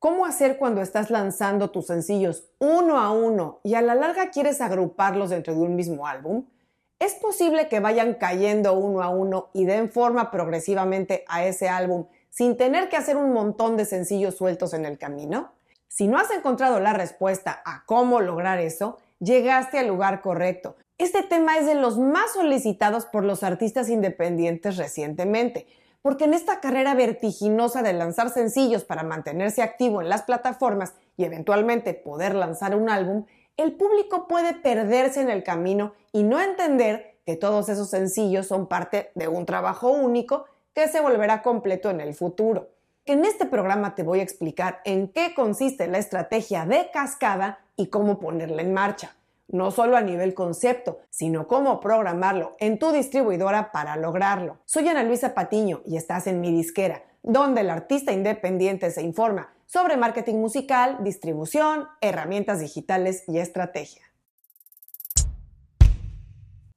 ¿Cómo hacer cuando estás lanzando tus sencillos uno a uno y a la larga quieres agruparlos dentro de un mismo álbum? ¿Es posible que vayan cayendo uno a uno y den forma progresivamente a ese álbum sin tener que hacer un montón de sencillos sueltos en el camino? Si no has encontrado la respuesta a cómo lograr eso, llegaste al lugar correcto. Este tema es de los más solicitados por los artistas independientes recientemente porque en esta carrera vertiginosa de lanzar sencillos para mantenerse activo en las plataformas y eventualmente poder lanzar un álbum, el público puede perderse en el camino y no entender que todos esos sencillos son parte de un trabajo único que se volverá completo en el futuro. En este programa te voy a explicar en qué consiste la estrategia de cascada y cómo ponerla en marcha no solo a nivel concepto, sino cómo programarlo en tu distribuidora para lograrlo. Soy Ana Luisa Patiño y estás en mi disquera, donde el artista independiente se informa sobre marketing musical, distribución, herramientas digitales y estrategia.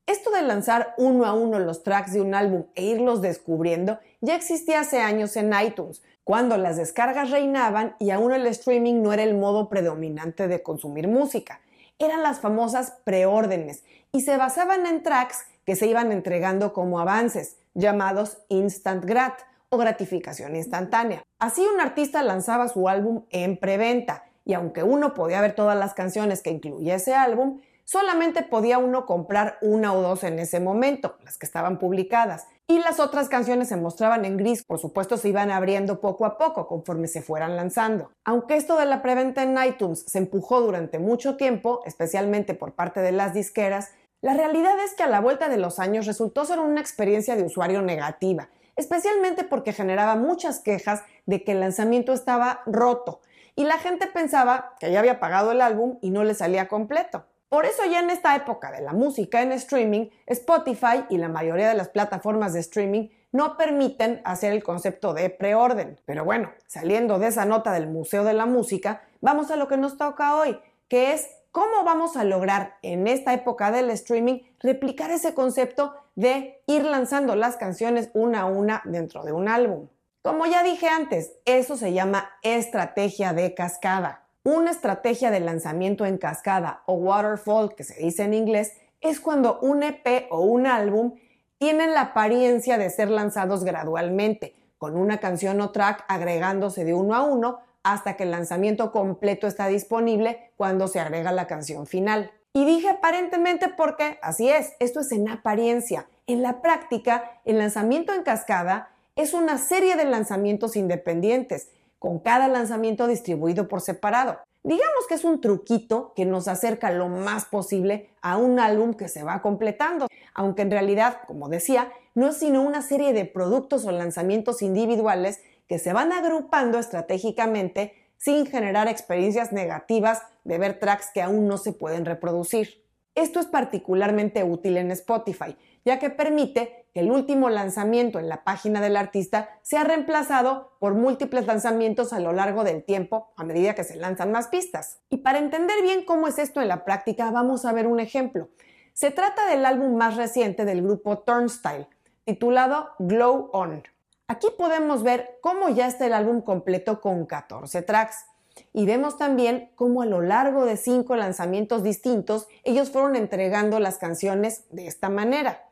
Esto de lanzar uno a uno los tracks de un álbum e irlos descubriendo ya existía hace años en iTunes, cuando las descargas reinaban y aún el streaming no era el modo predominante de consumir música eran las famosas preórdenes y se basaban en tracks que se iban entregando como avances, llamados instant grat o gratificación instantánea. Así un artista lanzaba su álbum en preventa y aunque uno podía ver todas las canciones que incluía ese álbum, solamente podía uno comprar una o dos en ese momento, las que estaban publicadas, y las otras canciones se mostraban en gris, por supuesto se iban abriendo poco a poco conforme se fueran lanzando. Aunque esto de la preventa en iTunes se empujó durante mucho tiempo, especialmente por parte de las disqueras, la realidad es que a la vuelta de los años resultó ser una experiencia de usuario negativa, especialmente porque generaba muchas quejas de que el lanzamiento estaba roto y la gente pensaba que ya había pagado el álbum y no le salía completo. Por eso ya en esta época de la música en streaming, Spotify y la mayoría de las plataformas de streaming no permiten hacer el concepto de preorden. Pero bueno, saliendo de esa nota del Museo de la Música, vamos a lo que nos toca hoy, que es cómo vamos a lograr en esta época del streaming replicar ese concepto de ir lanzando las canciones una a una dentro de un álbum. Como ya dije antes, eso se llama estrategia de cascada. Una estrategia de lanzamiento en cascada o waterfall, que se dice en inglés, es cuando un EP o un álbum tienen la apariencia de ser lanzados gradualmente, con una canción o track agregándose de uno a uno hasta que el lanzamiento completo está disponible cuando se agrega la canción final. Y dije aparentemente porque así es, esto es en apariencia. En la práctica, el lanzamiento en cascada es una serie de lanzamientos independientes con cada lanzamiento distribuido por separado. Digamos que es un truquito que nos acerca lo más posible a un álbum que se va completando, aunque en realidad, como decía, no es sino una serie de productos o lanzamientos individuales que se van agrupando estratégicamente sin generar experiencias negativas de ver tracks que aún no se pueden reproducir. Esto es particularmente útil en Spotify, ya que permite que el último lanzamiento en la página del artista sea reemplazado por múltiples lanzamientos a lo largo del tiempo a medida que se lanzan más pistas. Y para entender bien cómo es esto en la práctica, vamos a ver un ejemplo. Se trata del álbum más reciente del grupo Turnstile, titulado Glow On. Aquí podemos ver cómo ya está el álbum completo con 14 tracks. Y vemos también cómo a lo largo de cinco lanzamientos distintos ellos fueron entregando las canciones de esta manera.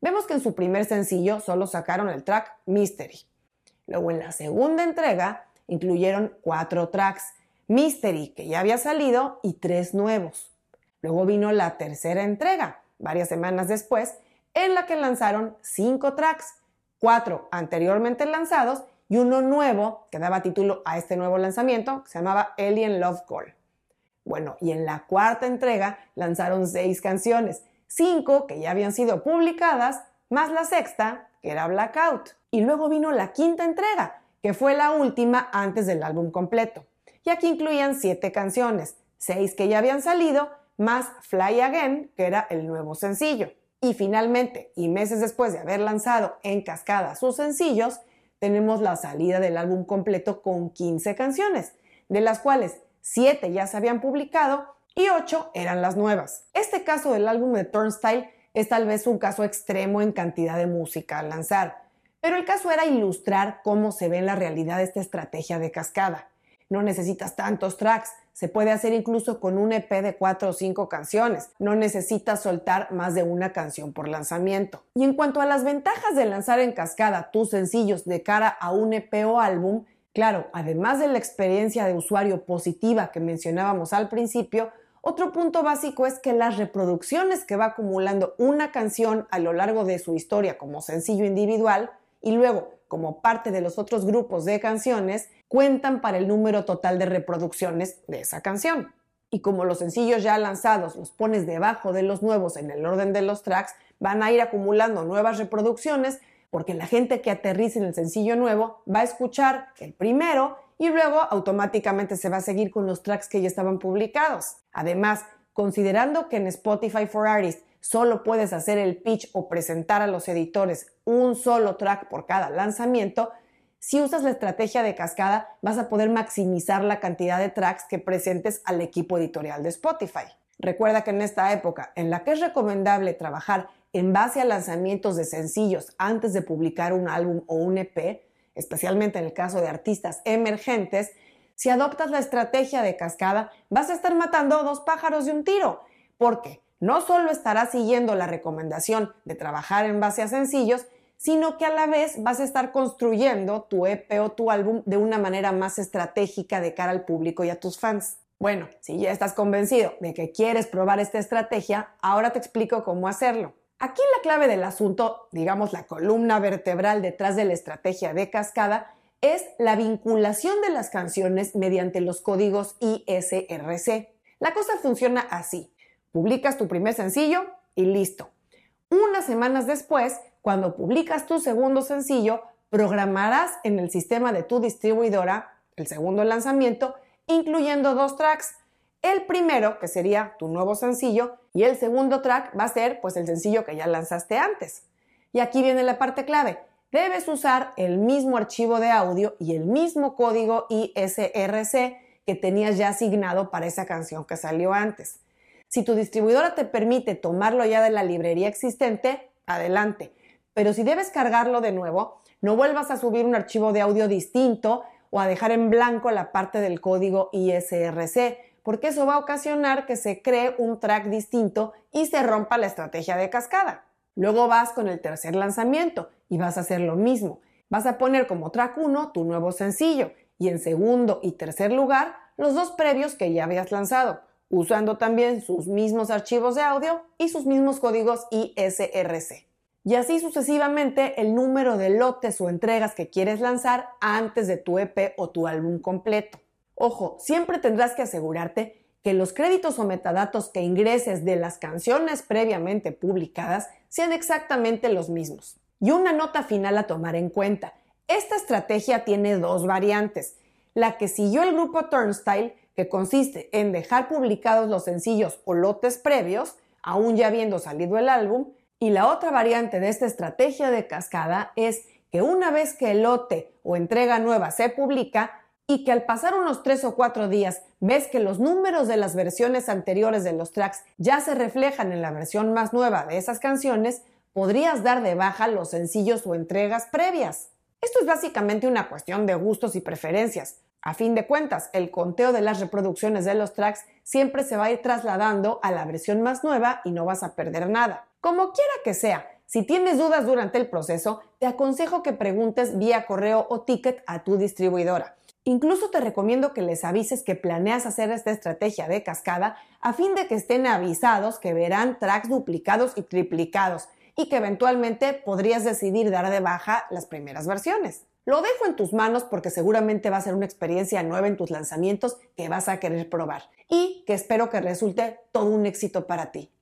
Vemos que en su primer sencillo solo sacaron el track Mystery. Luego en la segunda entrega incluyeron cuatro tracks, Mystery, que ya había salido, y tres nuevos. Luego vino la tercera entrega, varias semanas después, en la que lanzaron cinco tracks, cuatro anteriormente lanzados y uno nuevo que daba título a este nuevo lanzamiento, que se llamaba Alien Love Call. Bueno, y en la cuarta entrega lanzaron seis canciones, cinco que ya habían sido publicadas, más la sexta, que era Blackout. Y luego vino la quinta entrega, que fue la última antes del álbum completo. Y aquí incluían siete canciones, seis que ya habían salido, más Fly Again, que era el nuevo sencillo. Y finalmente, y meses después de haber lanzado en cascada sus sencillos, tenemos la salida del álbum completo con 15 canciones, de las cuales 7 ya se habían publicado y 8 eran las nuevas. Este caso del álbum de Turnstile es tal vez un caso extremo en cantidad de música al lanzar, pero el caso era ilustrar cómo se ve en la realidad esta estrategia de cascada. No necesitas tantos tracks. Se puede hacer incluso con un EP de cuatro o cinco canciones. No necesitas soltar más de una canción por lanzamiento. Y en cuanto a las ventajas de lanzar en cascada tus sencillos de cara a un EP o álbum, claro, además de la experiencia de usuario positiva que mencionábamos al principio, otro punto básico es que las reproducciones que va acumulando una canción a lo largo de su historia como sencillo individual y luego como parte de los otros grupos de canciones cuentan para el número total de reproducciones de esa canción. Y como los sencillos ya lanzados los pones debajo de los nuevos en el orden de los tracks, van a ir acumulando nuevas reproducciones porque la gente que aterrice en el sencillo nuevo va a escuchar el primero y luego automáticamente se va a seguir con los tracks que ya estaban publicados. Además, considerando que en Spotify for Artists solo puedes hacer el pitch o presentar a los editores un solo track por cada lanzamiento, si usas la estrategia de cascada vas a poder maximizar la cantidad de tracks que presentes al equipo editorial de Spotify. Recuerda que en esta época en la que es recomendable trabajar en base a lanzamientos de sencillos antes de publicar un álbum o un EP, especialmente en el caso de artistas emergentes, si adoptas la estrategia de cascada, vas a estar matando dos pájaros de un tiro, porque no solo estarás siguiendo la recomendación de trabajar en base a sencillos, sino que a la vez vas a estar construyendo tu EP o tu álbum de una manera más estratégica de cara al público y a tus fans. Bueno, si ya estás convencido de que quieres probar esta estrategia, ahora te explico cómo hacerlo. Aquí la clave del asunto, digamos la columna vertebral detrás de la estrategia de cascada, es la vinculación de las canciones mediante los códigos ISRC. La cosa funciona así. Publicas tu primer sencillo y listo. Unas semanas después, cuando publicas tu segundo sencillo, programarás en el sistema de tu distribuidora el segundo lanzamiento, incluyendo dos tracks el primero, que sería tu nuevo sencillo, y el segundo track va a ser pues el sencillo que ya lanzaste antes. Y aquí viene la parte clave. Debes usar el mismo archivo de audio y el mismo código ISRC que tenías ya asignado para esa canción que salió antes. Si tu distribuidora te permite tomarlo ya de la librería existente, adelante. Pero si debes cargarlo de nuevo, no vuelvas a subir un archivo de audio distinto o a dejar en blanco la parte del código ISRC, porque eso va a ocasionar que se cree un track distinto y se rompa la estrategia de cascada. Luego vas con el tercer lanzamiento y vas a hacer lo mismo. Vas a poner como track 1 tu nuevo sencillo y en segundo y tercer lugar los dos previos que ya habías lanzado, usando también sus mismos archivos de audio y sus mismos códigos ISRC. Y así sucesivamente el número de lotes o entregas que quieres lanzar antes de tu EP o tu álbum completo. Ojo, siempre tendrás que asegurarte que los créditos o metadatos que ingreses de las canciones previamente publicadas sean exactamente los mismos. Y una nota final a tomar en cuenta. Esta estrategia tiene dos variantes. La que siguió el grupo Turnstile, que consiste en dejar publicados los sencillos o lotes previos, aún ya habiendo salido el álbum, y la otra variante de esta estrategia de cascada es que una vez que el lote o entrega nueva se publica, y que al pasar unos tres o cuatro días ves que los números de las versiones anteriores de los tracks ya se reflejan en la versión más nueva de esas canciones, podrías dar de baja los sencillos o entregas previas. Esto es básicamente una cuestión de gustos y preferencias. A fin de cuentas, el conteo de las reproducciones de los tracks siempre se va a ir trasladando a la versión más nueva y no vas a perder nada. Como quiera que sea, si tienes dudas durante el proceso, te aconsejo que preguntes vía correo o ticket a tu distribuidora. Incluso te recomiendo que les avises que planeas hacer esta estrategia de cascada a fin de que estén avisados que verán tracks duplicados y triplicados y que eventualmente podrías decidir dar de baja las primeras versiones. Lo dejo en tus manos porque seguramente va a ser una experiencia nueva en tus lanzamientos que vas a querer probar y que espero que resulte todo un éxito para ti.